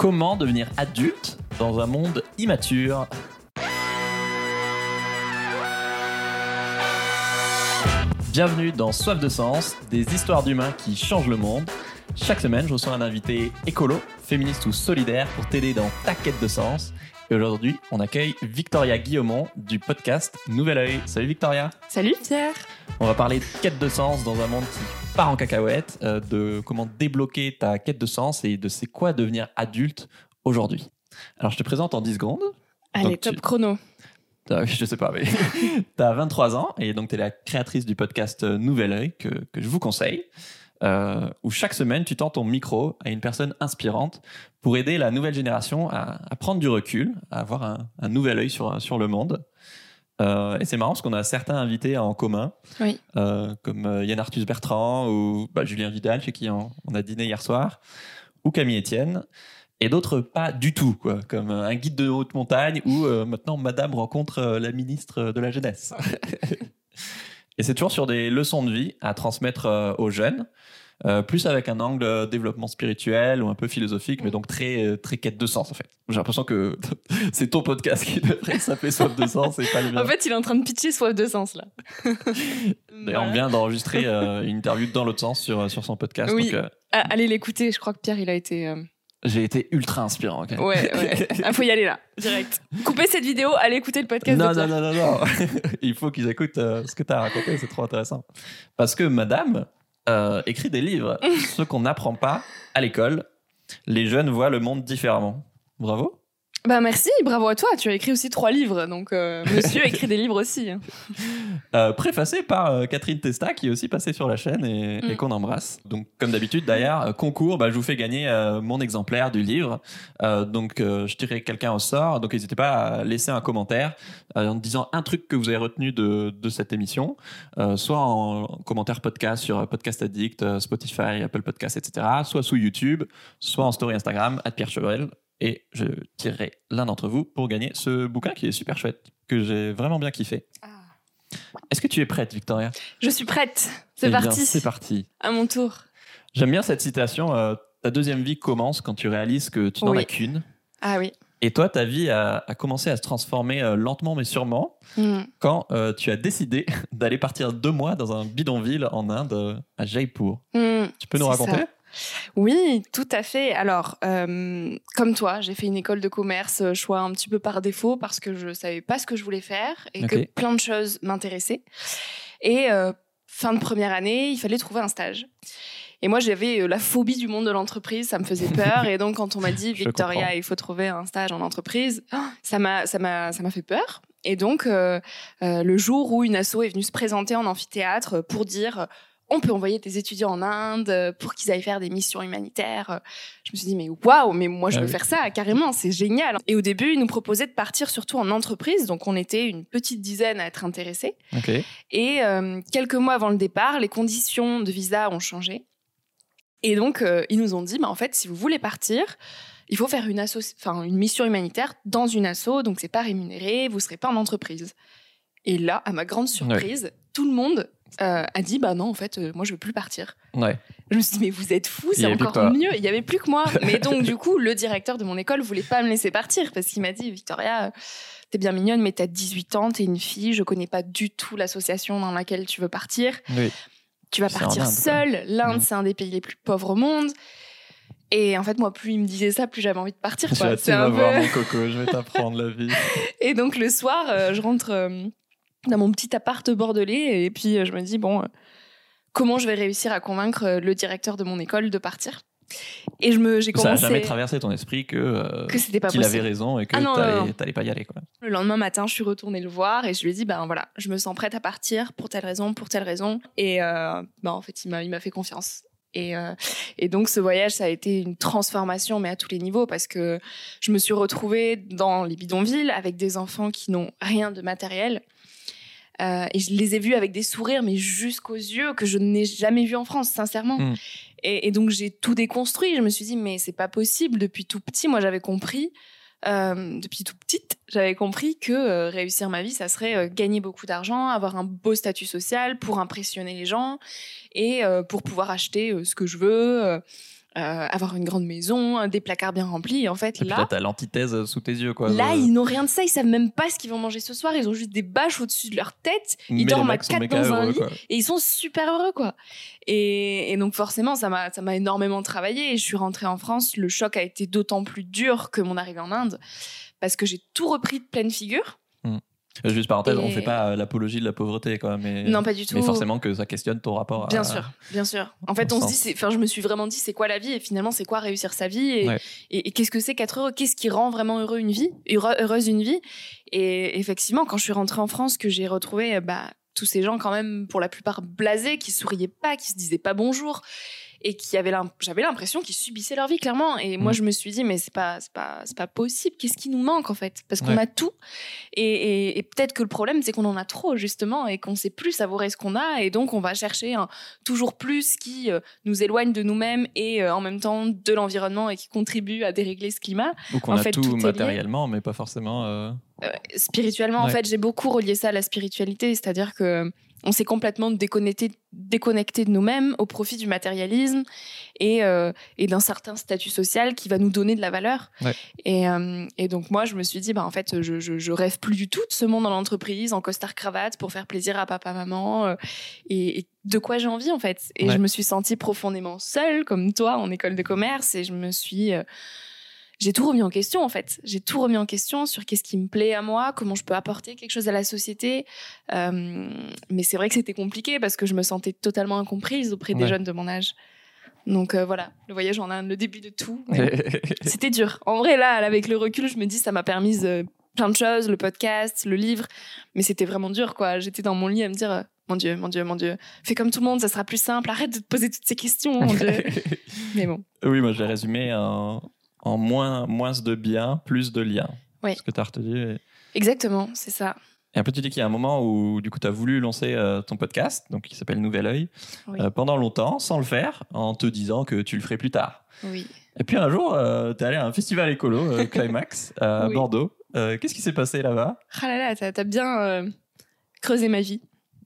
Comment devenir adulte dans un monde immature Bienvenue dans Soif de Sens, des histoires d'humains qui changent le monde. Chaque semaine, je reçois un invité écolo, féministe ou solidaire pour t'aider dans ta quête de sens. Et aujourd'hui, on accueille Victoria Guillaumont du podcast Nouvel Oeil. Salut Victoria. Salut Pierre. On va parler de quête de sens dans un monde qui part en cacahuète, euh, de comment débloquer ta quête de sens et de c'est quoi devenir adulte aujourd'hui. Alors, je te présente en 10 secondes. Allez, Donc, top tu- chrono. Je sais pas, mais tu as 23 ans et donc tu es la créatrice du podcast euh, Nouvel Oeil que, que je vous conseille, euh, où chaque semaine tu tends ton micro à une personne inspirante pour aider la nouvelle génération à, à prendre du recul, à avoir un, un nouvel œil sur, sur le monde. Euh, et c'est marrant parce qu'on a certains invités en commun, Oui. euh, comme euh, Yann Arthus Bertrand ou bah, Julien Vidal, chez qui on, on a dîné hier soir, ou Camille Etienne, et d'autres pas du tout, quoi, comme un guide de haute montagne ou euh, maintenant Madame rencontre la ministre de la Jeunesse. et c'est toujours sur des leçons de vie à transmettre aux jeunes. Euh, plus avec un angle développement spirituel ou un peu philosophique, mais donc très, euh, très quête de sens en fait. J'ai l'impression que c'est ton podcast qui devrait s'appeler Soif de sens et pas le mien. En fait, il est en train de pitcher soif de sens là. D'ailleurs, on vient d'enregistrer euh, une interview dans l'autre sens sur, sur son podcast. Oui. Donc, euh, Ah, allez l'écouter, je crois que Pierre il a été. j'ai été ultra inspirant. ok. Ouais, ouais. Ah, faut y aller là, direct. Coupez cette vidéo, allez écouter le podcast Non, de non, non, non, non. Il faut qu'ils écoutent euh, ce que tu as raconté, c'est trop intéressant. Parce que madame euh, écrit des livres, ceux qu'on n'apprend pas à l'école. Les jeunes voient le monde différemment. Bravo. Bah merci, bravo à toi. Tu as écrit aussi trois livres, donc euh, monsieur écrit des livres aussi. hein. Euh, préfacé par euh, Catherine Testa, qui est aussi passée sur la chaîne et, et Mm. qu'on embrasse. Donc, comme d'habitude, d'ailleurs, euh, concours, bah, je vous fais gagner mon exemplaire du livre. Donc, je tirerai quelqu'un au sort. Donc, n'hésitez pas à laisser un commentaire en disant un truc que vous avez retenu de, de cette émission, soit en commentaire podcast sur Podcast Addict, Spotify, Apple Podcast, etc., soit sous YouTube, soit en story Instagram, à Pierre Chevrel. Et je tirerai l'un d'entre vous pour gagner ce bouquin qui est super chouette, que j'ai vraiment bien kiffé. Est-ce que tu es prête, Victoria? Je suis prête. C'est Eh parti. C'est parti. À mon tour. J'aime bien cette citation. euh, ta deuxième vie commence quand tu réalises que tu n'en Oui. as qu'une. Ah oui. Et toi, ta vie a, a commencé à se transformer euh, lentement mais sûrement Hmm. quand euh, tu as décidé d'aller partir deux mois dans un bidonville en Inde, à Jaipur. Hmm. Tu peux nous raconter? ça. Oui, tout à fait. Alors, euh, comme toi, j'ai fait une école de commerce, euh, choix un petit peu par défaut parce que je savais pas ce que je voulais faire et que plein de choses m'intéressaient. Et euh, fin de première année, il fallait trouver un stage. Et moi, j'avais la phobie du monde de l'entreprise, ça me faisait peur. et donc, quand on m'a dit, Victoria, il faut trouver un stage en entreprise, ça m'a, ça m'a, ça m'a fait peur. Et donc, euh, euh, le jour où une asso est venue se présenter en amphithéâtre pour dire, on peut envoyer des étudiants en Inde euh, pour qu'ils aillent faire des missions humanitaires. euh, Je me suis dit, mais waouh, mais moi je Ah veux oui. faire ça, carrément, c'est génial. Et au début, ils nous proposaient de partir surtout en entreprise, donc on était une petite dizaine à être intéressés. Et euh, quelques mois avant le départ, les conditions de visa ont changé. Et donc, euh, ils nous ont dit, bah, en fait, si vous voulez partir, il faut faire une, asso- enfin, une mission humanitaire dans une asso, donc c'est pas rémunéré, vous serez pas en entreprise. Et là, à ma grande surprise, tout le monde euh, a dit, bah non, en fait, euh, moi, je veux plus partir. Ouais. Je me suis dit, mais vous êtes y c'est encore mieux. Il y avait plus que moi. Mais donc, du coup, le directeur de mon école voulait pas me laisser partir parce qu'il m'a dit, Victoria, euh, t'es bien mignonne, mais t'as 18 ans, t'es une fille, je connais pas du tout l'association dans laquelle tu veux partir. Oui. Tu vas partir Inde, seule. L'Inde, Mhm. c'est un des pays les plus pauvres au monde. Et en fait, moi, plus il me disait ça, plus j'avais envie de partir. Quoi. tu vas un voir peu- mon coco, je vais t'apprendre la vie. Et donc, le soir, euh, je rentre dans mon petit appart bordelais et puis euh, je me dis, bon, euh, comment je vais réussir à convaincre euh, le directeur de mon école de partir? Et je me, j'ai Ça n'a commencé jamais traversé ton esprit que, euh, que c'était pas qu'il avait raison et que Ah t'allais pas y aller. Quoi. Le lendemain matin, je suis retournée le voir et je lui ai dit, ben voilà, je me sens prête à partir pour telle raison, pour telle raison. Et euh, ben, en fait, il m'a, il m'a fait confiance. Et, euh, et donc, ce voyage, ça a été une transformation, mais à tous les niveaux, parce que je me suis retrouvée dans les bidonvilles avec des enfants qui n'ont rien de matériel. Euh, et je les ai vus avec des sourires, mais jusqu'aux yeux, que je n'ai jamais vus en France, sincèrement. Mm. Et, et donc, j'ai tout déconstruit. Je me suis dit, mais c'est pas possible. Depuis tout petit, moi, j'avais compris euh, depuis tout petite, j'avais compris que euh, réussir ma vie, ça serait gagner beaucoup d'argent, avoir un beau statut social pour impressionner les gens et pour pouvoir acheter ce que je veux, euh, avoir une grande maison, des placards bien remplis. Et en fait, Et là, t'as l'antithèse sous tes yeux, quoi. là, Euh, ils n'ont rien de ça. Ils savent même pas ce qu'ils vont manger ce soir. Ils ont juste des bâches au-dessus de leur tête. Ils dorment à quatre dans un lit. quoi. Et ils sont super heureux, quoi. Et, et donc, forcément, ça m'a, ça m'a énormément travaillé. Et je suis rentrée en France. Le choc a été d'autant plus dur que mon arrivée en Inde. Parce que j'ai tout repris de pleine figure. Juste parenthèse, on Et- fait pas euh, l'apologie de la pauvreté, quoi. Mais, Non, pas du tout. mais forcément que ça questionne ton rapport à. Bien sûr, bien sûr. En fait, on se dit, enfin, je me suis vraiment dit, c'est quoi la vie et finalement, c'est quoi réussir sa vie et, Ouais. et, et qu'est-ce que c'est qu'être heureux? Qu'est-ce qui rend vraiment heureux une vie, heureuse une vie? Et effectivement, quand je suis rentrée en France, que j'ai retrouvé bah, tous ces gens quand même, pour la plupart blasés, qui souriaient pas, qui se disaient pas bonjour et qui avaient j'avais l'impression qu'ils subissaient leur vie clairement. Et moi Mm. je me suis dit mais c'est pas c'est pas c'est pas possible. Qu'est-ce qui nous manque en fait? Parce qu'on Ouais. a tout. Et, et- et peut-être que le problème c'est qu'on en a trop justement et qu'on sait plus savourer ce qu'on a. Et donc on va chercher un toujours plus qui euh, nous éloigne de nous-mêmes et euh, en même temps de l'environnement et qui contribue à dérégler ce climat. Ou qu'on En a fait, tout, tout matériellement, mais pas forcément. euh, spirituellement en fait j'ai beaucoup relié ça à la spiritualité. C'est-à-dire que on s'est complètement déconnecté déconnecté de nous-mêmes au profit du matérialisme et, euh, et d'un certain statut social qui va nous donner de la valeur Ouais. et, euh, et donc moi je me suis dit bah en fait je, je, je rêve plus du tout de ce monde dans l'entreprise en costard cravate pour faire plaisir à papa maman euh, et, et de quoi j'ai envie en fait et Ouais. je me suis sentie profondément seule comme toi en école de commerce et je me suis j'ai tout remis en question en fait. J'ai tout remis en question sur qu'est-ce qui me plaît à moi, comment je peux apporter quelque chose à la société. Euh, mais c'est vrai que c'était compliqué parce que je me sentais totalement incomprise auprès des Ouais. jeunes de mon âge. Donc euh, voilà, le voyage en Inde, le début de tout. C'était dur. En vrai, là, avec le recul, je me dis ça m'a permis euh, plein de choses, le podcast, le livre, mais c'était vraiment dur quoi. J'étais dans mon lit à me dire euh, mon Dieu, mon Dieu, mon Dieu, fais comme tout le monde, ça sera plus simple. Arrête de te poser toutes ces questions, mon Dieu. mais bon, oui, moi je l'ai résumé en, en moins, moins de bien, plus de liens. Oui. Ce que tu as retenu. exactement, c'est ça. Et un peu, tu dis qu'il y a un moment où du coup tu as voulu lancer euh, ton podcast, donc qui s'appelle Nouvel Oeil, Oui. euh, pendant longtemps, sans le faire, en te disant que tu le ferais plus tard. Oui. Et puis un jour, tu es allé à un festival écolo, euh, Climax, à Oui. Bordeaux. Euh, Qu'est-ce qui s'est passé là-bas? Ah là là, t'as t'as bien euh, creusé ma vie.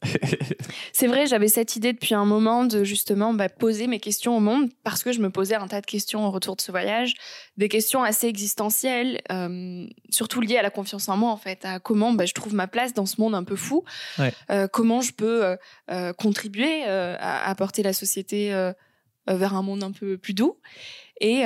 C'est vrai, j'avais cette idée depuis un moment de justement bah, poser mes questions au monde parce que je me posais un tas de questions au retour de ce voyage, des questions assez existentielles, euh, surtout liées à la confiance en moi en fait, à comment bah, je trouve ma place dans ce monde un peu fou, Ouais. Euh, comment je peux euh, contribuer à apporter la société vers un monde un peu plus doux. Et,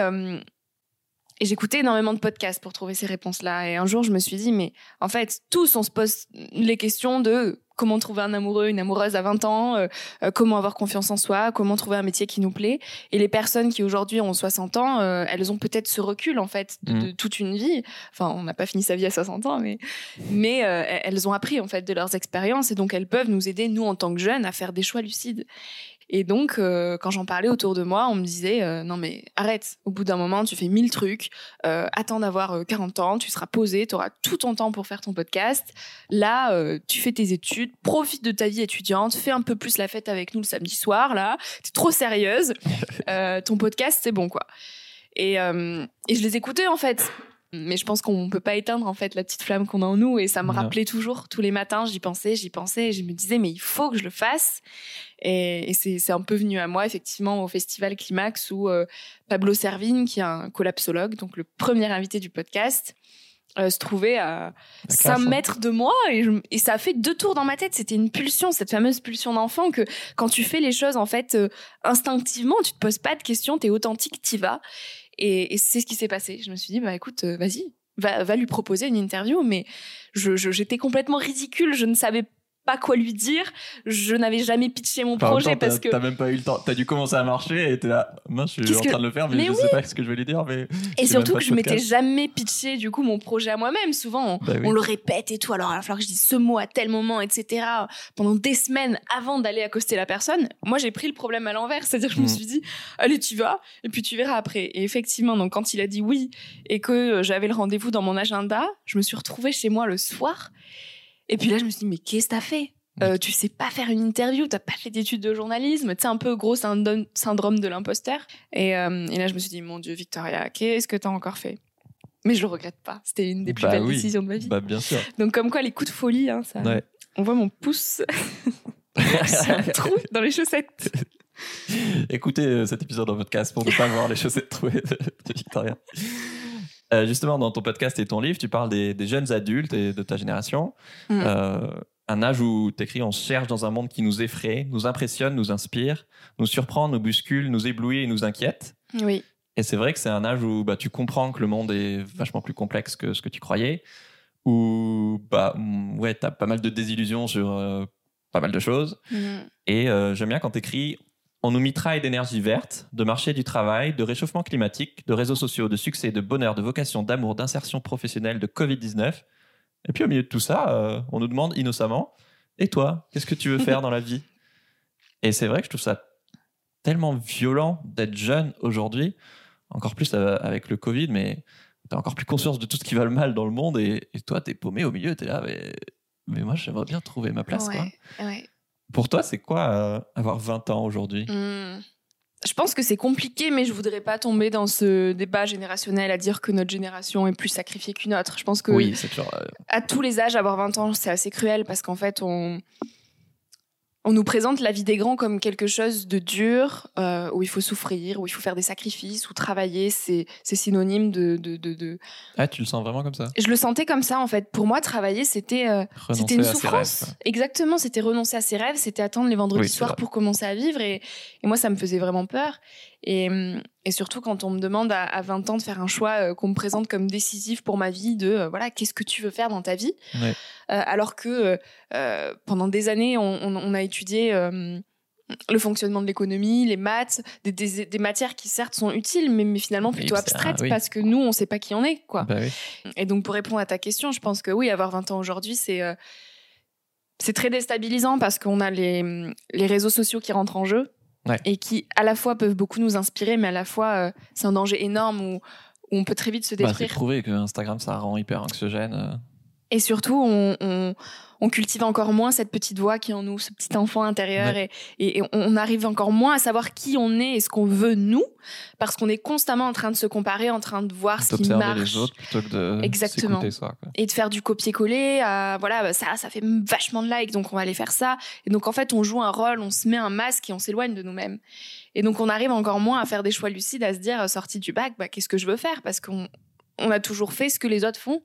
et j'écoutais énormément de podcasts pour trouver ces réponses-là. Et un jour, je me suis dit, mais en fait, tous, on se pose les questions de comment trouver un amoureux, une amoureuse à 20 ans, euh, euh, comment avoir confiance en soi, comment trouver un métier qui nous plaît. Et les personnes qui aujourd'hui ont 60 ans, euh, elles ont peut-être ce recul, en fait, de, Mhm. de toute une vie. Enfin, on n'a pas fini sa vie à 60 ans, mais, mais elles ont appris, en fait, de leurs expériences. Et donc, elles peuvent nous aider, nous, en tant que jeunes, à faire des choix lucides. Et donc, euh, quand j'en parlais autour de moi, on me disait euh, non mais arrête. Au bout d'un moment, tu fais mille trucs. Euh, attends d'avoir euh, 40 ans, tu seras posé, tu auras tout ton temps pour faire ton podcast. Là, euh, tu fais tes études, profite de ta vie étudiante, fais un peu plus la fête avec nous le samedi soir. Là, t'es trop sérieuse. Euh, ton podcast, c'est bon quoi. Et, euh, et je les écoutais en fait. Mais je pense qu'on peut pas éteindre en fait la petite flamme qu'on a en nous. Et ça me Non. rappelait toujours tous les matins j'y pensais j'y pensais. Et je me disais mais il faut que je le fasse. Et, et c'est un peu venu à moi effectivement au festival Climax où euh, Pablo Servigne qui est un collapsologue donc le premier invité du podcast euh, se trouvait à La 5 classe, hein. mètres de moi. Et, je- et ça a fait deux tours dans ma tête. C'était une pulsion cette fameuse pulsion d'enfant que quand tu fais les choses en fait euh, instinctivement tu te poses pas de questions t'es authentique t'y vas et, c'est ce qui s'est passé. Je me suis dit, bah écoute, euh, vas-y, va, lui proposer une interview. Mais j'étais complètement ridicule. Je ne savais pas quoi lui dire. Je n'avais jamais pitché mon projet temps, parce que. T'as même pas eu le temps. T'as dû commencer à marcher et t'es là. Mince, je suis en que- train de le faire, mais, Mais je sais pas ce que je vais lui dire. Mais Et surtout pas que je m'étais jamais pitché du coup mon projet à moi-même. Souvent, on, Bah oui. on le répète et tout. Alors, il va falloir que je dise ce mot à tel moment, etc. Pendant des semaines avant d'aller accoster la personne. Moi, j'ai pris le problème à l'envers. C'est-à-dire que je me Mhm. suis dit, allez, tu vas, et puis tu verras après. Et effectivement, donc, quand il a dit oui et que euh, j'avais le rendez-vous dans mon agenda, je me suis retrouvée chez moi le soir. Et puis là, je me suis dit, mais qu'est-ce que t'as fait? Euh, tu sais pas faire une interview, t'as pas fait d'études de journalisme, tu sais, un peu gros syndrome, de l'imposteur. Et, euh, et là, je me suis dit, mon Dieu, Victoria, qu'est-ce que t'as encore fait? Mais je le regrette pas. C'était une des plus Bah belles oui. décisions de ma vie. Bah, bien sûr. Donc, comme quoi, les coups de folie, hein, ça. Ouais. On voit mon pouce. C'est un trou dans les chaussettes. Écoutez euh, cet épisode en podcast pour ne pas voir les chaussettes trouées de, de Victoria. Euh, justement, dans ton podcast et ton livre, tu parles des, des jeunes adultes et de ta génération. Mm. Euh, un âge où tu écris On cherche dans un monde qui nous effraie, nous impressionne, nous inspire, nous surprend, nous bouscule, nous éblouit et nous inquiète. Oui. Et c'est vrai que c'est un âge où bah, tu comprends que le monde est vachement plus complexe que ce que tu croyais, où bah, mm, ouais, tu as pas mal de désillusions sur euh, pas mal de choses. Mm. Et euh, j'aime bien quand tu écris On nous mitraille d'énergie verte, de marché du travail, de réchauffement climatique, de réseaux sociaux, de succès, de bonheur, de vocation, d'amour, d'insertion professionnelle, de Covid-19. Et puis au milieu de tout ça, euh, on nous demande innocemment Et toi, qu'est-ce que tu veux faire dans la vie? Et c'est vrai que je trouve ça tellement violent d'être jeune aujourd'hui, encore plus euh, avec le Covid, mais tu encore plus conscience de tout ce qui va le mal dans le monde. Et, toi, tu es paumé au milieu, tu es là, mais, moi, j'aimerais bien trouver ma place. Pour toi, c'est quoi euh, avoir 20 ans aujourd'hui? Hmm. Je pense que c'est compliqué, mais je voudrais pas tomber dans ce débat générationnel à dire que notre génération est plus sacrifiée qu'une autre. Je pense que Oui, toujours. euh, à tous les âges, avoir 20 ans, c'est assez cruel parce qu'en fait, on, on nous présente la vie des grands comme quelque chose de dur, euh, où il faut souffrir, où il faut faire des sacrifices, où travailler, c'est synonyme de, de, de, de- Ah, tu le sens vraiment comme ça? Je le sentais comme ça, en fait. Pour moi, travailler, c'était euh, c'était une souffrance. rêves. Exactement, c'était renoncer à ses rêves, c'était attendre les vendredis Oui, soirs pour commencer à vivre. Et, et moi, ça me faisait vraiment peur. Et, hum, et surtout quand on me demande à, à 20 ans de faire un choix euh, qu'on me présente comme décisif pour ma vie, de euh, voilà, qu'est-ce que tu veux faire dans ta vie? Ouais. Euh, Alors que pendant des années, on, on- on a étudié. euh, le fonctionnement de l'économie, les maths, des, des- des matières qui certes sont utiles, mais, mais finalement plutôt Oui, abstraites oui. parce que nous, on ne sait pas qui on est. quoi. Bah oui. Et donc, pour répondre à ta question, je pense que oui, avoir 20 ans aujourd'hui, c'est c'est très déstabilisant parce qu'on a les, les réseaux sociaux qui rentrent en jeu Ouais. et qui, à la fois, peuvent beaucoup nous inspirer, mais à la fois, euh, c'est un danger énorme où, où on peut très vite se Bah, c'est détruire. prouvé que Instagram, ça rend hyper anxiogène. Et surtout, on, on, on cultive encore moins cette petite voix qui est en nous, ce petit enfant intérieur, et, et, et on arrive encore moins à savoir qui on est et ce qu'on veut nous, parce qu'on est constamment en train de se comparer, en train de voir ce qui marche. les autres plutôt que de Exactement. soi. Quoi. et de faire du copier-coller à, voilà bah, ça ça fait vachement de likes donc on va aller faire ça et donc en fait on joue un rôle on se met un masque et on s'éloigne de nous-mêmes et donc on arrive encore moins à faire des choix lucides à se dire sorti du bac bah, qu'est-ce que je veux faire? Parce qu'on on a toujours fait ce que les autres font.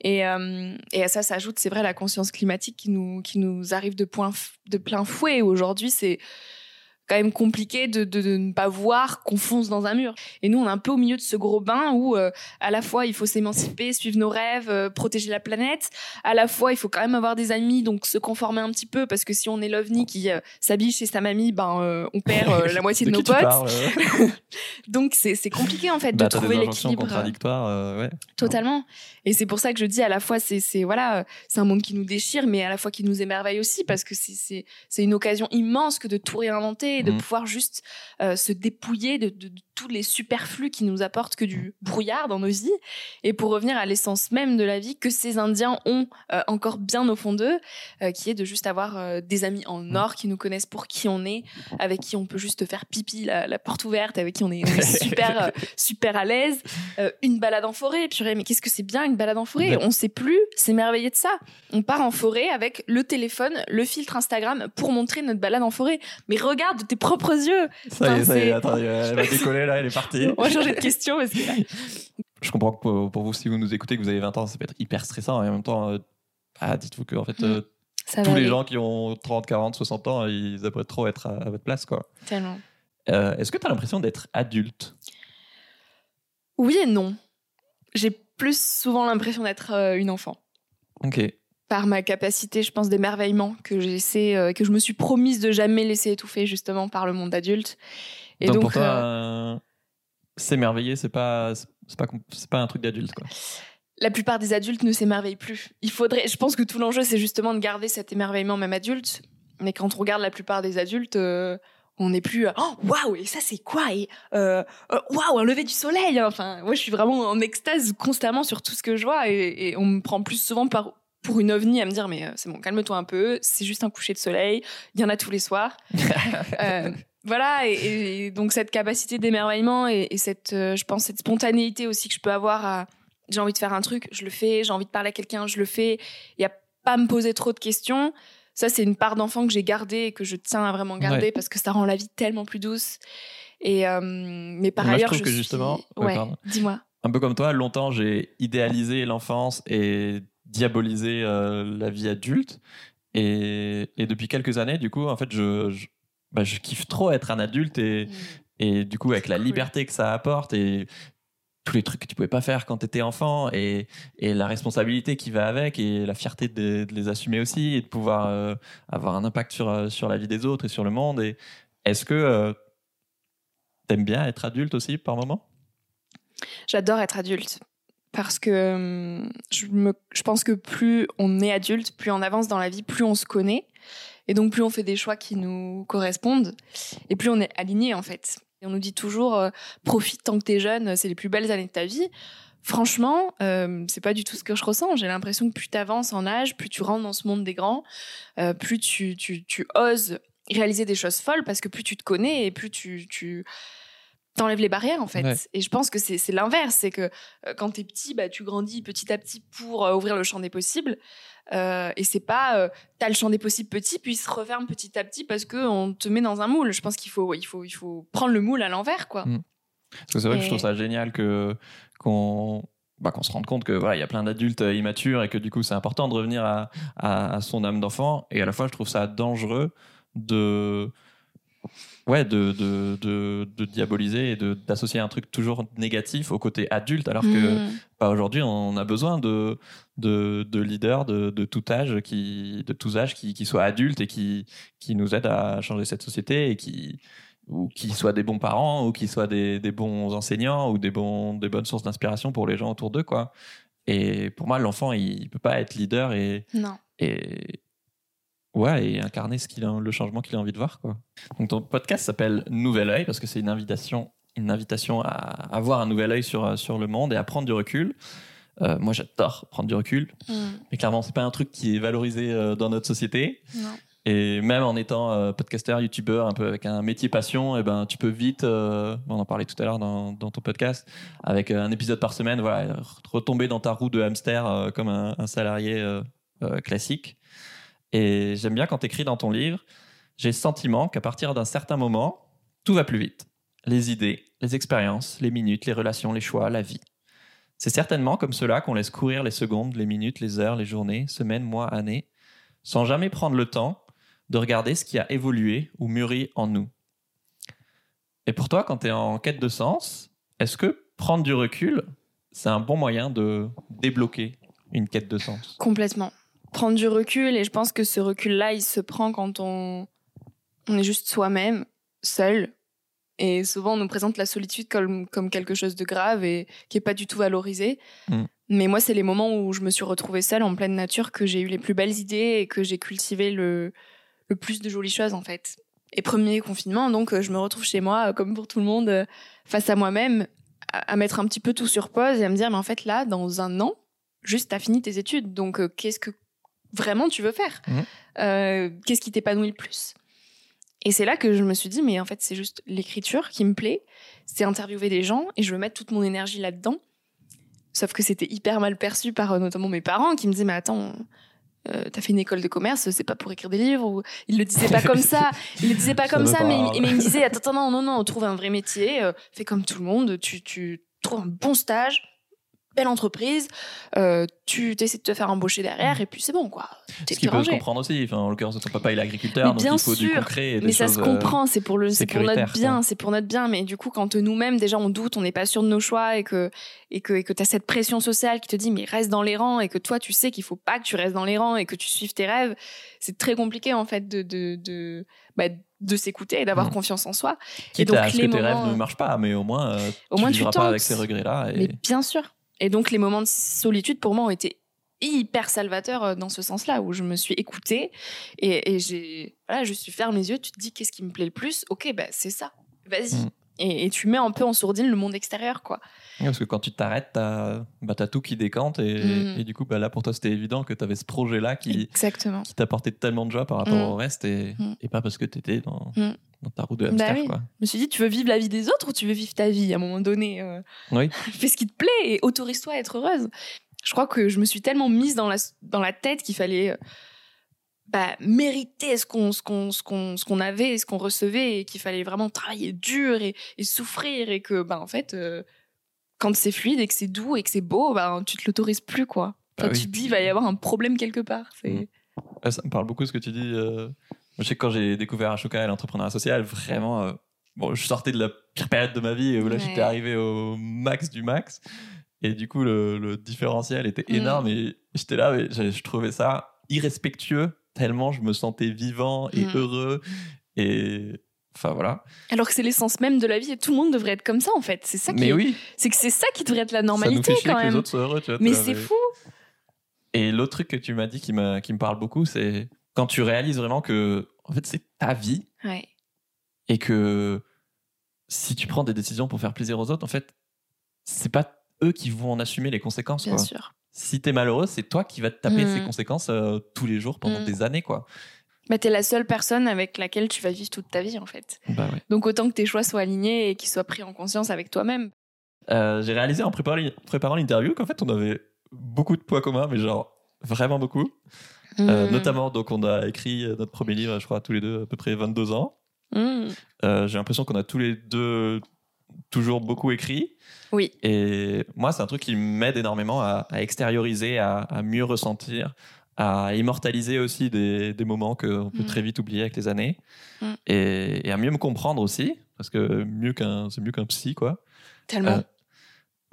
Et, euh, et à ça s'ajoute c'est vrai la conscience climatique qui nous qui nous arrive de de plein fouet. Aujourd'hui c'est quand même compliqué de, de, de ne pas voir qu'on fonce dans un mur. Et nous, on est un peu au milieu de ce gros bain où, euh, à la fois, il faut s'émanciper, suivre nos rêves, euh, protéger la planète. À la fois, il faut quand même avoir des amis, donc se conformer un petit peu, parce que si on est l'ovni qui euh, s'habille chez sa mamie, ben, on perd la moitié de, de nos potes. parles, Donc, c'est compliqué, en fait, Bah, de t'as trouver l'équilibre. contradictoires. euh, ouais. Totalement. Et c'est pour ça que je dis à la fois, c'est, voilà, c'est un monde qui nous déchire, mais à la fois qui nous émerveille aussi, parce que c'est une occasion immense que de tout réinventer et de Mhm. pouvoir juste euh, se dépouiller de, de- de tous les superflus qui nous apportent que du brouillard dans nos vies. Et pour revenir à l'essence même de la vie que ces Indiens ont euh, encore bien au fond d'eux, euh, qui est de juste avoir des amis en or qui nous connaissent pour qui on est, avec qui on peut juste faire pipi la, la porte ouverte, avec qui on est, on est super, super à l'aise. Une balade en forêt, purée, mais qu'est-ce que c'est bien une balade en forêt? Ouais. On sait plus s'émerveiller de ça. On part en forêt avec le téléphone, le filtre Instagram pour montrer notre balade en forêt. Mais regarde de tes propres yeux. Ça y est, ça y est, attends, elle va décoller là, elle est partie. On va changer de question parce que Je comprends que pour, vous, si vous nous écoutez, que vous avez 20 ans, ça peut être hyper stressant. Et en même temps, euh, ah, dites-vous que en fait, euh, ça tous les aller. gens qui ont 30, 40, 60 ans, ils aimeraient trop être à, à votre place. quoi. Tellement. Euh, Est-ce que tu as l'impression d'être adulte? Oui et non. J'ai plus souvent l'impression d'être euh, une enfant. Ok. Par ma capacité, je pense, d'émerveillement que j'essaie, euh, que je me suis promise de jamais laisser étouffer justement par le monde adulte. Et donc, donc, pour toi, euh, euh, s'émerveiller, c'est pas, c'est pas, c'est pas un truc d'adulte. quoi. la plupart des adultes ne s'émerveillent plus. Il faudrait, je pense que tout l'enjeu, c'est justement de garder cet émerveillement même adulte. Mais quand on regarde la plupart des adultes, euh, on n'est plus oh waouh et ça c'est quoi? Et waouh un lever du soleil. hein. Enfin, moi je suis vraiment en extase constamment sur tout ce que je vois et, et on me prend plus souvent par pour une ovni à me dire mais euh, c'est bon calme-toi un peu, c'est juste un coucher de soleil, il y en a tous les soirs. Euh, voilà, et, et donc cette capacité d'émerveillement et, et cette, euh, je pense, cette spontanéité aussi que je peux avoir à j'ai envie de faire un truc, je le fais, j'ai envie de parler à quelqu'un, je le fais, et à pas me poser trop de questions, ça, c'est une part d'enfant que j'ai gardée et que je tiens à vraiment garder parce que ça rend la vie tellement plus douce. Et, euh, mais par Moi, ailleurs, je trouve que suis- justement, ouais, Ouais, pardon. dis-moi. un peu comme toi, longtemps j'ai idéalisé l'enfance et diabolisé euh, la vie adulte. Et, et depuis quelques années, du coup, en fait, je, je, bah, je kiffe trop être un adulte et, et du coup, avec la Cool. liberté que ça apporte et tous les trucs que tu pouvais pas faire quand tu étais enfant et, et la responsabilité qui va avec et la fierté de, de les assumer aussi et de pouvoir euh, avoir un impact sur, euh, sur la vie des autres et sur le monde. Et est-ce que euh, t'aimes bien être adulte aussi par moment? J'adore être adulte parce que hum, je, pense que plus on est adulte, plus on avance dans la vie, plus on se connaît. Et donc plus on fait des choix qui nous correspondent et plus on est aligné en fait. On nous dit toujours euh, profite tant que t'es jeune, c'est les plus belles années de ta vie. Franchement, euh, c'est pas du tout ce que je ressens. J'ai l'impression que plus t'avances en âge, plus tu rentres dans ce monde des grands, euh, plus tu, oses réaliser des choses folles parce que plus tu te connais et plus tu t'enlèves les barrières en fait. Ouais. Et je pense que c'est l'inverse, c'est que euh, quand t'es petit, bah, tu grandis petit à petit pour euh, ouvrir le champ des possibles. Euh, et c'est pas euh, t'as le champ des possibles petit puis il se referme petit à petit parce que on te met dans un moule. Je pense qu'il faut il faut il faut prendre le moule à l'envers quoi. Mm. Parce que c'est vrai que je trouve ça génial que qu'on bah, qu'on se rende compte que voilà il y a plein d'adultes euh, immatures et que du coup c'est important de revenir à, à, à son âme d'enfant et à la fois je trouve ça dangereux de ouais de, de, de, de diaboliser et d'associer un truc toujours négatif au côté adulte alors que Mm. bah, aujourd'hui on a besoin de de, de leaders de, de tout âge qui de tous âges qui, qui soient adultes et qui qui nous aident à changer cette société et qui ou qui soient des bons parents ou qui soient des, des bons enseignants ou des bons des bonnes sources d'inspiration pour les gens autour d'eux quoi et pour moi l'enfant il, il peut pas être leader et Non. et ouais et incarner ce qu'il a, le changement qu'il a envie de voir quoi donc ton podcast s'appelle Nouvel œil parce que c'est une invitation une invitation à avoir un nouvel œil sur sur le monde et à prendre du recul Euh, moi j'adore prendre du recul Mm. mais clairement c'est pas un truc qui est valorisé euh, dans notre société Non. et même en étant euh, podcasteur, youtubeur, un peu avec un métier passion, et ben tu peux vite, euh, on en parlait tout à l'heure dans, dans ton podcast, avec euh, un épisode par semaine, voilà, retomber dans ta roue de hamster euh, comme un, un salarié euh, euh, classique. Et j'aime bien quand tu écris dans ton livre, j'ai le sentiment qu'à partir d'un certain moment, tout va plus vite. Les idées, les expériences, les minutes, les relations, les choix, la vie. C'est certainement comme cela qu'on laisse courir les secondes, les minutes, les heures, les journées, semaines, mois, années, sans jamais prendre le temps de regarder ce qui a évolué ou mûri en nous. Et pour toi, quand tu es en quête de sens, est-ce que prendre du recul, c'est un bon moyen de débloquer une quête de sens? Complètement. Prendre du recul, et je pense que ce recul-là, il se prend quand on, on est juste soi-même, seul. Et souvent, on nous présente la solitude comme, comme quelque chose de grave et qui est pas du tout valorisé. Mm. Mais moi, c'est les moments où je me suis retrouvée seule en pleine nature que j'ai eu les plus belles idées et que j'ai cultivé le, le plus de jolies choses, en fait. Et premier confinement, donc, je me retrouve chez moi, comme pour tout le monde, face à moi-même, à, à mettre un petit peu tout sur pause et à me dire, mais en fait, là, dans un an, juste, t'as fini tes études. Donc, euh, qu'est-ce que vraiment tu veux faire Mhm. Euh, Qu'est-ce qui t'épanouit le plus? Et c'est là que je me suis dit, mais en fait, c'est juste l'écriture qui me plaît. C'est interviewer des gens et je veux mettre toute mon énergie là-dedans. Sauf que c'était hyper mal perçu par euh, notamment mes parents qui me disaient, mais attends, euh, t'as fait une école de commerce, c'est pas pour écrire des livres ou ils le disaient pas comme ça, ils le disaient pas Ça comme me ça, mais, parle. mais ils me disaient attends, attends, non, non, non, trouve un vrai métier, euh, fais comme tout le monde, tu, tu trouves un bon stage, belle entreprise, euh, tu essaies de te faire embaucher derrière et puis c'est bon quoi. T'es Ce qui peut se comprendre aussi. Enfin, en l'occurrence, ton papa il est agriculteur, Mais donc bien il faut du sûr, concret. Et des Mais ça se euh, comprend, c'est pour le, pour notre bien, c'est pour notre bien. Mais du coup, quand nous-mêmes déjà on doute, on n'est pas sûr de nos choix et que et que et que t'as cette pression sociale qui te dit mais reste dans les rangs et que toi tu sais qu'il faut pas que tu restes dans les rangs et que tu suives tes rêves, c'est très compliqué en fait de de de bah, de s'écouter et d'avoir Mm. confiance en soi. Quitte donc, à ce que les tes moments- rêves ne marchent pas, mais au moins, euh, Au tu moins, tu vivras tentes. pas avec ces regrets-là. Et... Mais bien sûr. Et donc les moments de solitude pour moi ont été hyper salvateurs euh, dans ce sens-là où je me suis écoutée et, j'ai voilà je suis ferme les yeux tu te dis qu'est-ce qui me plaît le plus? Ok bah c'est ça. Vas-y. Mm. Et, et tu mets un peu en sourdine le monde extérieur quoi Ouais, Parce que quand tu t'arrêtes, t'as bah, tout qui décante. Et, Mm. et du coup, bah, là, pour toi, c'était évident que tu avais ce projet-là qui, t'apportait tellement de joie par rapport Mm. au reste et, Mm. et pas parce que tu étais dans, dans ta roue de Bah hamster. oui. quoi. je me suis dit tu veux vivre la vie des autres ou tu veux vivre ta vie à un moment donné euh, Oui. fais ce qui te plaît et autorise-toi à être heureuse je crois que je me suis tellement mise dans la dans la tête qu'il fallait euh, bah, mériter ce qu'on ce qu'on ce qu'on ce qu'on avait, ce qu'on recevait, et qu'il fallait vraiment travailler dur et, et souffrir, et que bah en fait, euh, quand c'est fluide et que c'est doux et que c'est beau, bah tu te l'autorises plus quoi. Bah Enfin, oui. Tu te dis il va y avoir un problème quelque part. C'est Mm. Ouais, ça me parle beaucoup ce que tu dis. euh. Je sais que quand j'ai découvert Ashoka et l'entrepreneuriat social, vraiment, euh, bon, je sortais de la pire période de ma vie où là, Ouais. j'étais arrivé au max du max. Et du coup, le, le différentiel était Mm. énorme et j'étais là, mais je, je trouvais ça irrespectueux tellement je me sentais vivant et Mm. heureux. Et enfin, voilà. Alors que c'est l'essence même de la vie et tout le monde devrait être comme ça en fait. C'est ça qui, Mais oui, c'est que c'est ça qui devrait être la ça nous normalité fait quand que les même. autres soient heureux. Tu vois, Mais c'est fou. Et l'autre truc que tu m'as dit qui, qui me parle beaucoup, c'est quand tu réalises vraiment que en fait, c'est ta vie Ouais. et que si tu prends des décisions pour faire plaisir aux autres, en fait, c'est pas eux qui vont en assumer les conséquences. Bien Quoi. sûr. Si t'es malheureux, c'est toi qui vas te taper Mm. ces conséquences euh, tous les jours pendant Mm. des années, quoi. Bah, t'es la seule personne avec laquelle tu vas vivre toute ta vie en fait. Bah ouais. Donc autant que tes choix soient alignés et qu'ils soient pris en conscience avec toi-même. Euh, J'ai réalisé en préparant, l'interview qu'en fait, on avait beaucoup de points communs, mais genre vraiment beaucoup. Euh, Mm. notamment, donc, on a écrit notre premier livre, je crois, tous les deux, à peu près 22 ans. Mm. J'ai l'impression qu'on a tous les deux toujours beaucoup écrit. Oui. Et moi, c'est un truc qui m'aide énormément à, à extérioriser, à, à mieux ressentir, à immortaliser aussi des, des moments qu'on peut Mm. très vite oublier avec les années. Mm. Et, et à mieux me comprendre aussi, parce que mieux qu'un, c'est mieux qu'un psy, quoi. Tellement.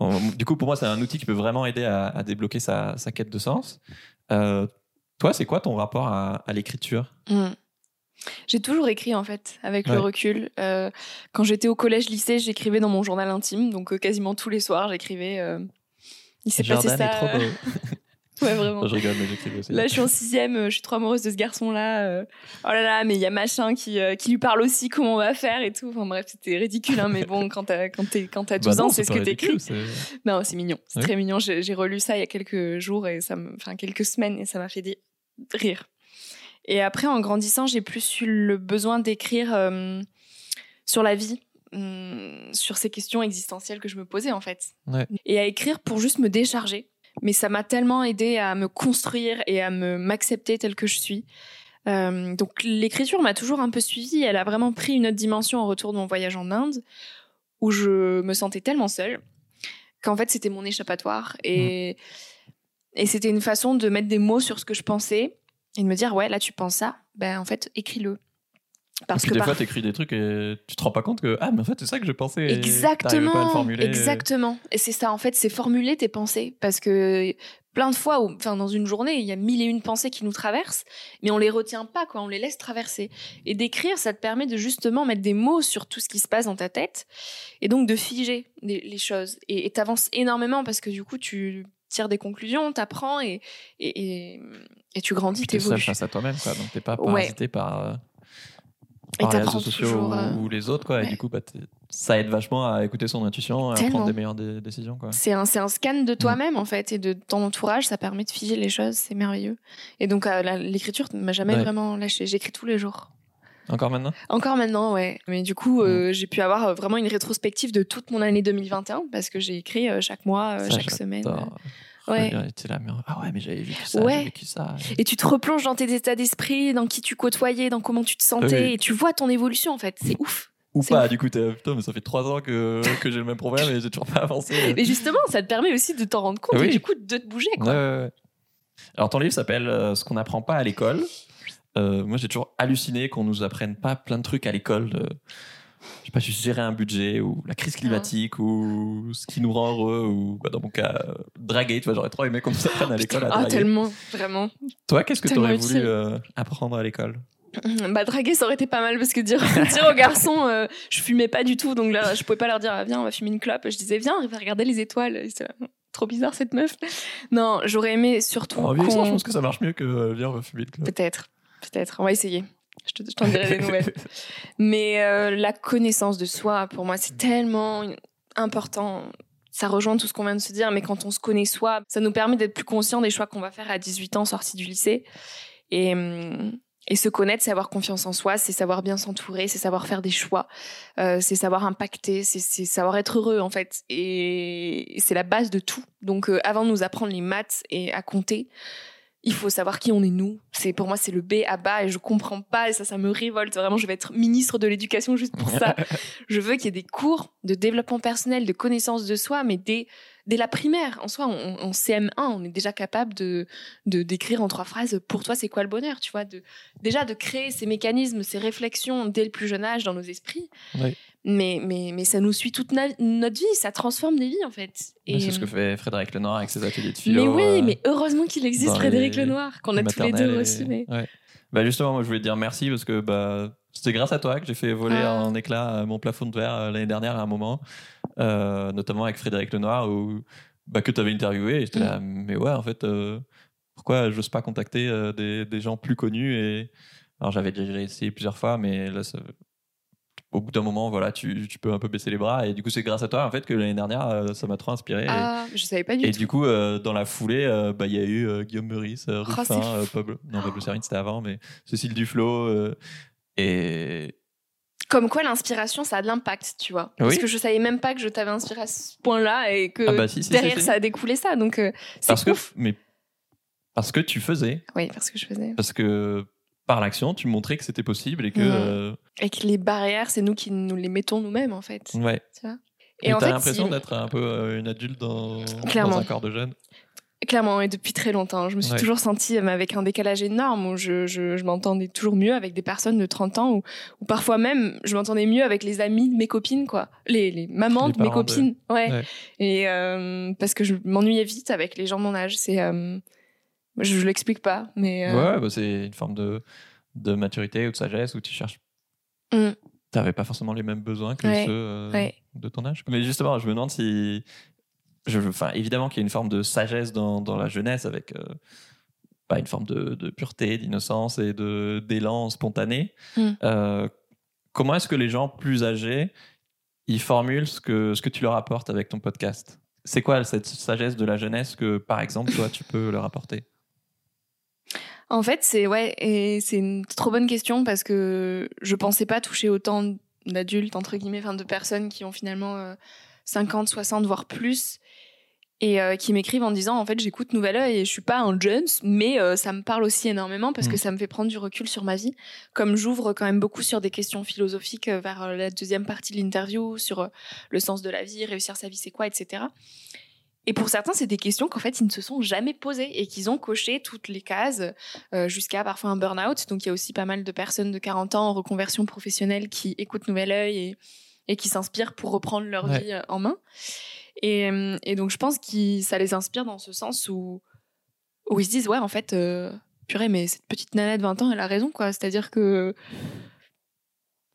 Euh, Du coup, pour moi, c'est un outil qui peut vraiment aider à, à débloquer sa, sa quête de sens. Euh, toi, c'est quoi ton rapport à, à l'écriture? Mm. J'ai toujours écrit en fait, avec le recul. Euh, quand j'étais au collège-lycée, j'écrivais dans mon journal intime, donc euh, quasiment tous les soirs, j'écrivais. euh, Il s'est passé ça. est trop beau. Ouais, vraiment. Je rigole, mais aussi. Là, je suis en sixième, euh, je suis trop amoureuse de ce garçon-là. euh, Oh là là, mais il y a machin qui, euh, qui lui parle aussi, comment on va faire et tout. Enfin bref, c'était ridicule, hein, mais bon, quand t'as quand t'es- quand t'as 12 Bah ans, c'est ce que t'écris. Non, c'est mignon, c'est très mignon. J'ai relu ça il y a quelques jours et ça me, enfin quelques semaines et ça m'a fait rire. Et après, en grandissant, j'ai plus eu le besoin d'écrire euh, sur la vie, hum, sur ces questions existentielles que je me posais en fait, Ouais. et à écrire pour juste me décharger. Mais ça m'a tellement aidé à me construire et à me m'accepter telle que je suis. Euh, donc l'écriture m'a toujours un peu suivie. Elle a vraiment pris une autre dimension au retour de mon voyage en Inde, où je me sentais tellement seule qu'en fait c'était mon échappatoire et et c'était une façon de mettre des mots sur ce que je pensais et de me dire ouais là tu penses ça ben en fait écris-le parce que des par- fois, t'écris des trucs et tu te rends pas compte que ah, mais en fait, c'est ça que je pensais. et t'arrives pas à le Exactement, formuler. exactement. Et c'est ça, en fait, c'est formuler tes pensées. Parce que plein de fois, où- enfin, dans une journée, il y a mille et une pensées qui nous traversent, mais on les retient pas, quoi. On les laisse traverser. Et d'écrire, ça te permet de justement mettre des mots sur tout ce qui se passe dans ta tête, et donc de figer les choses. Et t'avances énormément parce que du coup, tu tires des conclusions, t'apprends et, et, et, et tu grandis, t'évolues. face à toi-même, quoi. Donc t'es pas Ouais. parasité par, euh, par les réseaux sociaux toujours. ou, ou les autres, quoi. Et du coup, bah, ça aide vachement à écouter son intuition et à prendre des meilleures dé- décisions, quoi. C'est un, scan de toi-même, en fait, et de ton entourage. Ça permet de figer les choses. C'est merveilleux. Et donc, euh, l'écriture ne m'a jamais Ouais. vraiment lâché. J'écris tous les jours. Encore maintenant? Encore maintenant, ouais. Mais du coup, euh, j'ai pu avoir euh, vraiment une rétrospective de toute mon année 2021 parce que j'ai écrit euh, chaque mois, Ça, chaque semaine. Ouais. Là, mais ah ouais, mais j'avais vécu ça, Ouais. vécu ça. Et tu te replonges dans tes états d'esprit, dans qui tu côtoyais, dans comment tu te sentais, Oui. et tu vois ton évolution, en fait. C'est ouf. Ou pas, ouf. du coup, t'es putain, mais ça fait trois ans que, que j'ai le même problème et j'ai toujours pas avancé. Et justement, ça te permet aussi de t'en rendre compte Oui. et du coup de te bouger, Ouais, quoi. ouais, ouais. Alors, ton livre s'appelle Ce qu'on n'apprend pas à l'école. Euh, moi, j'ai toujours halluciné qu'on nous apprenne pas plein de trucs à l'école. De, je sais pas, juste gérer un budget ou la crise climatique ou ce qui nous rend heureux ou, bah, dans mon cas, euh, draguer. Tu vois, j'aurais trop aimé qu'on nous apprenne à l'école à Ah, draguer. tellement, vraiment. Toi, qu'est-ce que tu aurais voulu euh, apprendre à l'école? Bah draguer ça aurait été pas mal parce que dire, dire aux garçons euh, je fumais pas du tout donc là je pouvais pas leur dire ah, viens on va fumer une clope je disais viens on va regarder les étoiles trop bizarre cette meuf non j'aurais aimé surtout vieillissant, qu'on- je pense que ça marche mieux que euh, viens, on va fumer le club. peut-être peut-être. On va essayer. Je te- t'en dirai des nouvelles. Mais euh, la connaissance de soi pour moi c'est tellement important. Ça rejoint tout ce qu'on vient de se dire mais quand on se connaît soi ça nous permet d'être plus conscient des choix qu'on va faire à 18 ans sortis du lycée. Et hum, et se connaître, c'est avoir confiance en soi, c'est savoir bien s'entourer, c'est savoir faire des choix, euh, c'est savoir impacter, c'est c'est savoir être heureux en fait. Et c'est la base de tout. Donc euh, avant de nous apprendre les maths et à compter, il faut savoir qui on est nous. C'est pour moi c'est le B à bas et je comprends pas et ça ça me révolte vraiment. Je vais être ministre de l'éducation juste pour ça. je veux qu'il y ait des cours de développement personnel, de connaissance de soi, mais dès dès la primaire. En soi, en CM1, on est déjà capable de de d'écrire en trois phrases. Pour toi, c'est quoi le bonheur? Tu vois, de déjà de créer ces mécanismes, ces réflexions dès le plus jeune âge dans nos esprits. Oui. Mais, mais, mais ça nous suit toute notre vie, ça transforme des vies en fait. Et c'est ce que fait Frédéric Lenoir avec ses ateliers de philo. Mais oui, euh, mais heureusement qu'il existe Frédéric Lenoir, qu'on a tous les deux aussi. Mais... Bah justement, moi je voulais te dire merci parce que bah, c'était grâce à toi que j'ai fait voler ah. en éclat mon plafond de verre euh, l'année dernière à un moment, euh, notamment avec Frédéric Lenoir, où, bah, que tu avais interviewé. Et j'étais là, mm. mais ouais, en fait, pourquoi j'ose pas contacter des, des, gens plus connus et... Alors j'avais déjà essayé plusieurs fois, mais là, ça, au bout d'un moment, voilà, tu, tu, peux un peu baisser les bras. Et du coup, c'est grâce à toi, en fait, que l'année dernière, euh, ça m'a trop inspiré. Ah, je savais pas du et tout. du coup, euh, dans la foulée, euh, bah, il y a eu Guillaume Meurice, oh, Ruffin, Pablo, non, Pablo Serine, c'était avant, mais Cécile Duflo. et. Comme quoi, l'inspiration, ça a de l'impact, tu vois. Parce que je savais même pas que je t'avais inspiré à ce point-là et que ah bah, derrière, ça a découlé ça. Donc, c'est parce que, mais parce que tu faisais. Oui, parce que je faisais. Parce que par l'action, tu montrais que c'était possible et que. Euh, et que les barrières, c'est nous qui nous les mettons nous-mêmes, en fait. Ouais. Tu vois? Et, l'impression d'être un peu euh, une adulte dans, dans, un corps de jeune Clairement, et depuis très longtemps. Je me suis toujours sentie euh, avec un décalage énorme où je, je, m'entendais toujours mieux avec des personnes de 30 ans ou, parfois même je m'entendais mieux avec les amis de mes copines, quoi. Les, les mamans de mes copines. Ouais. Et parce que je m'ennuyais vite avec les gens de mon âge. C'est. Je, ne l'explique pas, mais. Euh, ouais, bah, c'est une forme de, de maturité ou de sagesse où tu cherches. Mm. Tu n'avais pas forcément les mêmes besoins que ceux euh, de ton âge. Mais justement, je me demande si. Je, enfin, évidemment qu'il y a une forme de sagesse dans, dans la jeunesse avec euh, bah, une forme de, de pureté, d'innocence et d'élan spontané. Mm. comment est-ce que les gens plus âgés ils formulent ce que, ce que tu leur apportes avec ton podcast? C'est quoi cette sagesse de la jeunesse que, par exemple, toi, tu peux leur apporter? En fait, c'est ouais, et c'est une trop bonne question parce que je pensais pas toucher autant d'adultes entre guillemets, enfin de personnes qui ont finalement 50, euh, 60 voire plus et euh, qui m'écrivent en disant en fait j'écoute Nouvelle Oeil et je suis pas un Jones mais euh, ça me parle aussi énormément parce que mm. ça me fait prendre du recul sur ma vie comme j'ouvre quand même beaucoup sur des questions philosophiques vers la deuxième partie de l'interview sur le sens de la vie réussir sa vie c'est quoi etc et pour certains, c'est des questions qu'en fait, ils ne se sont jamais posées et qu'ils ont coché toutes les cases euh, jusqu'à parfois un burn-out. Donc, il y a aussi pas mal de personnes de 40 ans en reconversion professionnelle qui écoutent Nouvel Oeil et, et qui s'inspirent pour reprendre leur vie euh, en main. Et, euh, et, donc, je pense que ça les inspire dans ce sens où, où ils se disent, ouais, en fait, purée, mais cette petite nana de 20 ans, elle a raison, quoi. C'est-à-dire que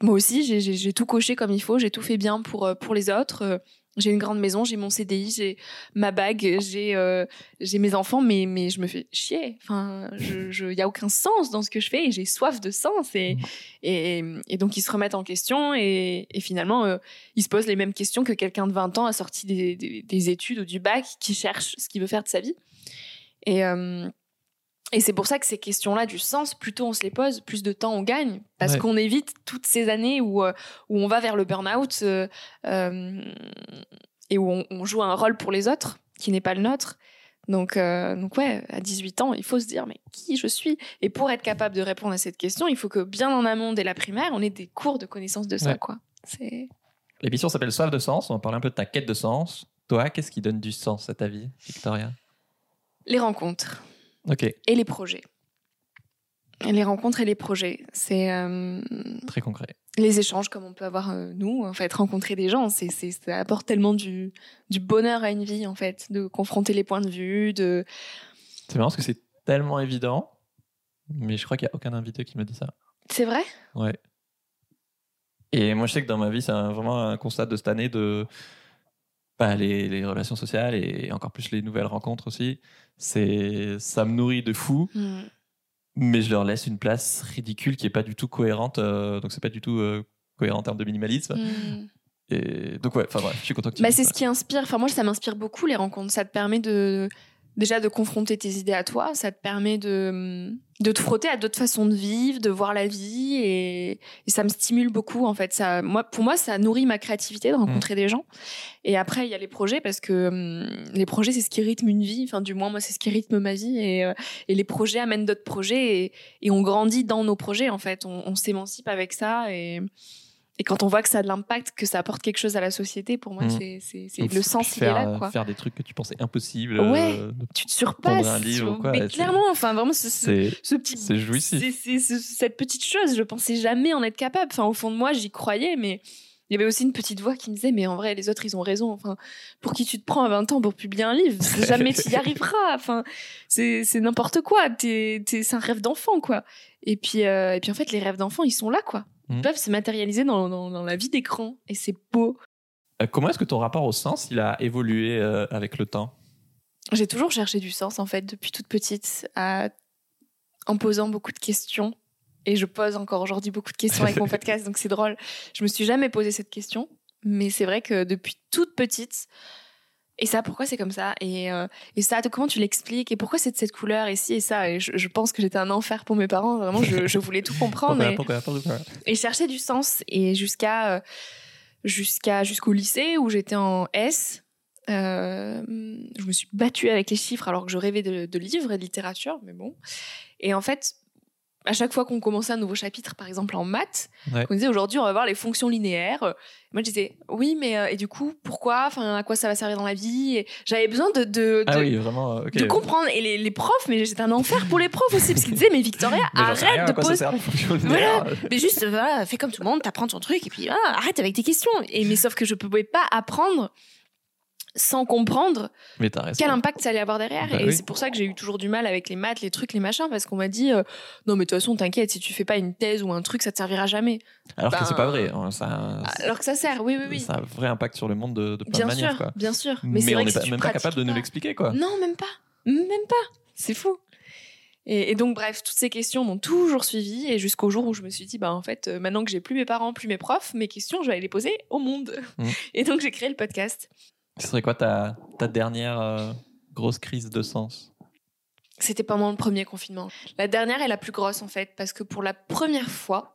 moi aussi, j'ai tout coché comme il faut, j'ai tout fait bien pour, pour les autres j'ai une grande maison, j'ai mon CDI, j'ai ma bague, j'ai euh, j'ai mes enfants, mais mais je me fais chier. Enfin, je je y a aucun sens dans ce que je fais et j'ai soif de sens et, mmh. et et donc ils se remettent en question et, et finalement euh, ils se posent les mêmes questions que quelqu'un de 20 ans a sorti des, des, des, études ou du bac qui cherche ce qu'il veut faire de sa vie. Et euh, et c'est pour ça que ces questions-là du sens, plutôt on se les pose, plus de temps on gagne, parce qu'on évite toutes ces années où, euh, où on va vers le burn-out euh, euh, et où on, joue un rôle pour les autres qui n'est pas le nôtre. Donc, donc ouais, à 18 ans, il faut se dire mais qui je suis? Et pour être capable de répondre à cette question, il faut que bien en amont dès la primaire, on ait des cours de connaissance de ça, quoi. C'est. L'émission s'appelle Soif de sens. On va parler un peu de ta quête de sens. Toi, qu'est-ce qui donne du sens à ta vie, Victoria? Les rencontres. Et les projets. les rencontres et les projets, c'est euh, très concret. Les échanges comme on peut avoir euh, nous, en fait, rencontrer des gens, c'est, ça apporte tellement du, du bonheur à une vie en fait, de confronter les points de vue, de. C'est marrant parce que c'est tellement évident, mais je crois qu'il y a aucun invité qui m'a dit ça. C'est vrai? Ouais. Et moi, je sais que dans ma vie, c'est vraiment un constat de cette année de bah, les, les, relations sociales et encore plus les nouvelles rencontres aussi. C'est, ça me nourrit de fou, mm. mais je leur laisse une place ridicule qui est pas du tout cohérente. Euh, donc c'est pas du tout euh, cohérent en termes de minimalisme. Mm. Et donc ouais, enfin bref, je suis content que tu. Bah, c'est ce qui inspire. Enfin moi, ça m'inspire beaucoup les rencontres. Ça te permet de déjà de confronter tes idées à toi, ça te permet de, de te frotter à d'autres façons de vivre, de voir la vie et, et, ça me stimule beaucoup en fait. Ça, moi, pour moi, ça nourrit ma créativité de rencontrer des gens. Et après, il y a les projets parce que hum, les projets, c'est ce qui rythme une vie. Enfin, du moins, moi, c'est ce qui rythme ma vie et, euh, et les projets amènent d'autres projets et, et, on grandit dans nos projets en fait. On, on s'émancipe avec ça et et quand on voit que ça a de l'impact, que ça apporte quelque chose à la société, pour moi, Mmh. c'est le sens il est faire, là. Quoi. faire des trucs que tu pensais impossibles. Ouais. euh, Tu te surpasses. un livre ou quoi, mais clairement, enfin, vraiment, ce, ce, c'est ce petit. c'est jouissif. c'est- c'est- ce- cette petite chose, je pensais jamais en être capable. Enfin, au fond de moi, j'y croyais, mais il y avait aussi une petite voix qui me disait, mais en vrai, les autres, ils ont raison. Enfin, pour qui tu te prends à 20 ans pour publier un livre? Jamais tu y arriveras. Enfin, c'est n'importe quoi. T'es- c'est un rêve d'enfant, quoi. Et puis, euh, et puis, en fait, les rêves d'enfant, ils sont là, quoi. Ils Mhm. peuvent se matérialiser dans, dans, dans la vie d'écran. Et c'est beau. Euh, comment est-ce que ton rapport au sens il a évolué euh, avec le temps? J'ai toujours cherché du sens, en fait, depuis toute petite, à- en posant beaucoup de questions. Et je pose encore aujourd'hui beaucoup de questions avec mon podcast, donc c'est drôle. Je me suis jamais posé cette question, mais c'est vrai que depuis toute petite, et ça, pourquoi c'est comme ça? Et, euh, et ça, comment tu l'expliques? Et pourquoi c'est de cette couleur Et ci et ça Et je, je pense que j'étais un enfer pour mes parents. Vraiment, je, je voulais tout comprendre. Pourquoi, et- pourquoi, pourquoi et chercher du sens et jusqu'à euh, jusqu'à jusqu'au lycée où j'étais en S euh, je me suis battue avec les chiffres alors que je rêvais de, de livres et de littérature mais bon et en fait à chaque fois qu'on commençait un nouveau chapitre par exemple en maths Ouais. on disait aujourd'hui on va voir les fonctions linéaires moi je disais oui mais euh, et du coup pourquoi? Enfin à quoi ça va servir dans la vie? J'avais besoin de, de, Ah de- oui, vraiment. euh, de comprendre et les, les profs mais j'étais un enfer pour les profs aussi parce qu'ils disaient mais Victoria Mais arrête de poser Voilà. mais juste, voilà, fais comme tout le monde, t'apprends ton truc et puis voilà, arrête avec tes questions. Et mais sauf que je pouvais pas apprendre sans comprendre Mais quel impact ça allait avoir derrière. Bah et oui. c'est pour ça que j'ai eu toujours du mal avec les maths, les trucs, les machins, parce qu'on m'a dit euh, non mais de toute façon t'inquiète, si tu fais pas une thèse ou un truc, ça te servira jamais. Alors que Ben, c'est pas vrai. hein, Ça, Alors que ça sert, oui oui oui. ça a un vrai impact sur le monde de, de plein Bien de manières. sûr, Quoi. bien sûr. Mais, c'est on n'est que si même pas capable de nous l'expliquer. quoi. Non, même pas. Même pas. C'est fou. Et, et donc, bref, toutes ces questions m'ont toujours suivi et jusqu'au jour où je me suis dit, bah, en fait, euh, maintenant que j'ai plus mes parents, plus mes profs, mes questions, je vais aller les poser au monde. Mm. Et donc, j'ai créé le podcast. Ce serait quoi ta, ta dernière euh, grosse crise de sens? C'était pendant le premier confinement. La dernière est la plus grosse, en fait, parce que pour la première fois,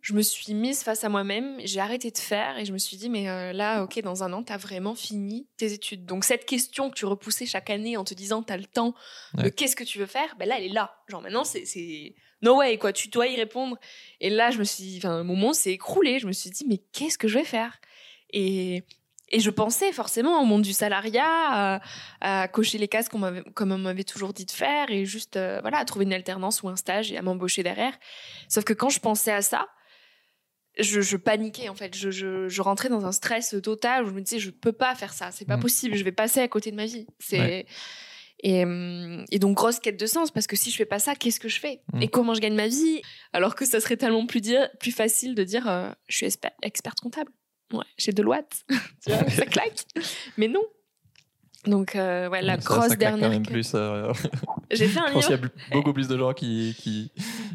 je me suis mise face à moi-même, j'ai arrêté de faire et je me suis dit, mais euh, là, ok, dans un an, t'as vraiment fini tes études. Donc, cette question que tu repoussais chaque année en te disant, t'as le temps Ouais. qu'est-ce que tu veux faire, ben là, elle est là. Genre, maintenant, c'est- c'est no way, quoi. Tu dois y répondre. Et là, je me suis, enfin, mon monde s'est écroulé. Je me suis dit, mais qu'est-ce que je vais faire? Et. Et je pensais forcément au monde du salariat, à, à cocher les cases qu'on m'avait- comme on m'avait toujours dit de faire, et juste euh, voilà, à trouver une alternance ou un stage et à m'embaucher derrière. Sauf que quand je pensais à ça, je, je paniquais en fait. Je, je, je rentrais dans un stress total où je me disais je peux pas faire ça, c'est pas Mhm. possible, je vais passer à côté de ma vie. C'est Ouais. et, hum, et donc grosse quête de sens parce que si je fais pas ça, qu'est-ce que je fais Mhm. Et comment je gagne ma vie? Alors que ça serait tellement plus dire, plus facile de dire euh, je suis experte comptable. Ouais, chez Deloitte, tu vois, ça claque. Mais non. Donc euh, ouais, la Ça- grosse ça quand dernière. même que- plus. euh, J'ai fait un je pense qu'il y a beaucoup plus de gens qui, qui,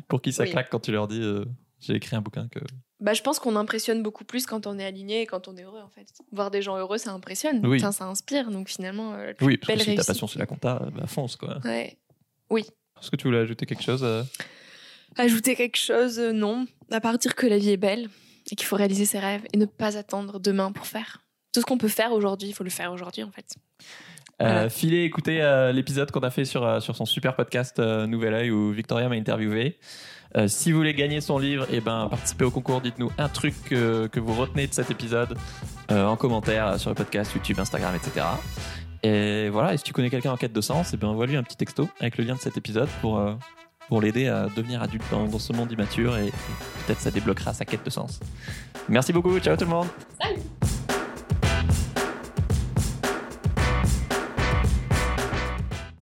pour qui ça Oui. claque quand tu leur dis euh, j'ai écrit un bouquin que. Bah, je pense qu'on impressionne beaucoup plus quand on est aligné et quand on est heureux en fait. Voir des gens heureux, ça impressionne. Oui. Enfin, ça inspire. Donc finalement, la plus Oui, parce que belle si ta réussite. passion c'est la compta, bah fonce quoi. Ouais. Est-ce que tu voulais ajouter quelque chose Ajouter quelque chose, non. À part dire que la vie est belle et qu'il faut réaliser ses rêves et ne pas attendre demain pour faire. Tout ce qu'on peut faire aujourd'hui, il faut le faire aujourd'hui en fait. Voilà. Euh, filez écoutez euh, l'épisode qu'on a fait sur, euh, sur son super podcast euh, Nouvel Oeil où Victoria m'a interviewé. Si vous voulez gagner son livre, et ben, participez au concours. Dites-nous un truc que, que vous retenez de cet épisode en commentaire sur le podcast, YouTube, Instagram, etc. Et voilà, et si tu connais quelqu'un en quête de sens, et ben, envoie-lui un petit texto avec le lien de cet épisode pour, pour l'aider à devenir adulte dans, ce monde immature et, et peut-être ça débloquera sa quête de sens. Merci beaucoup, ciao tout le monde Salut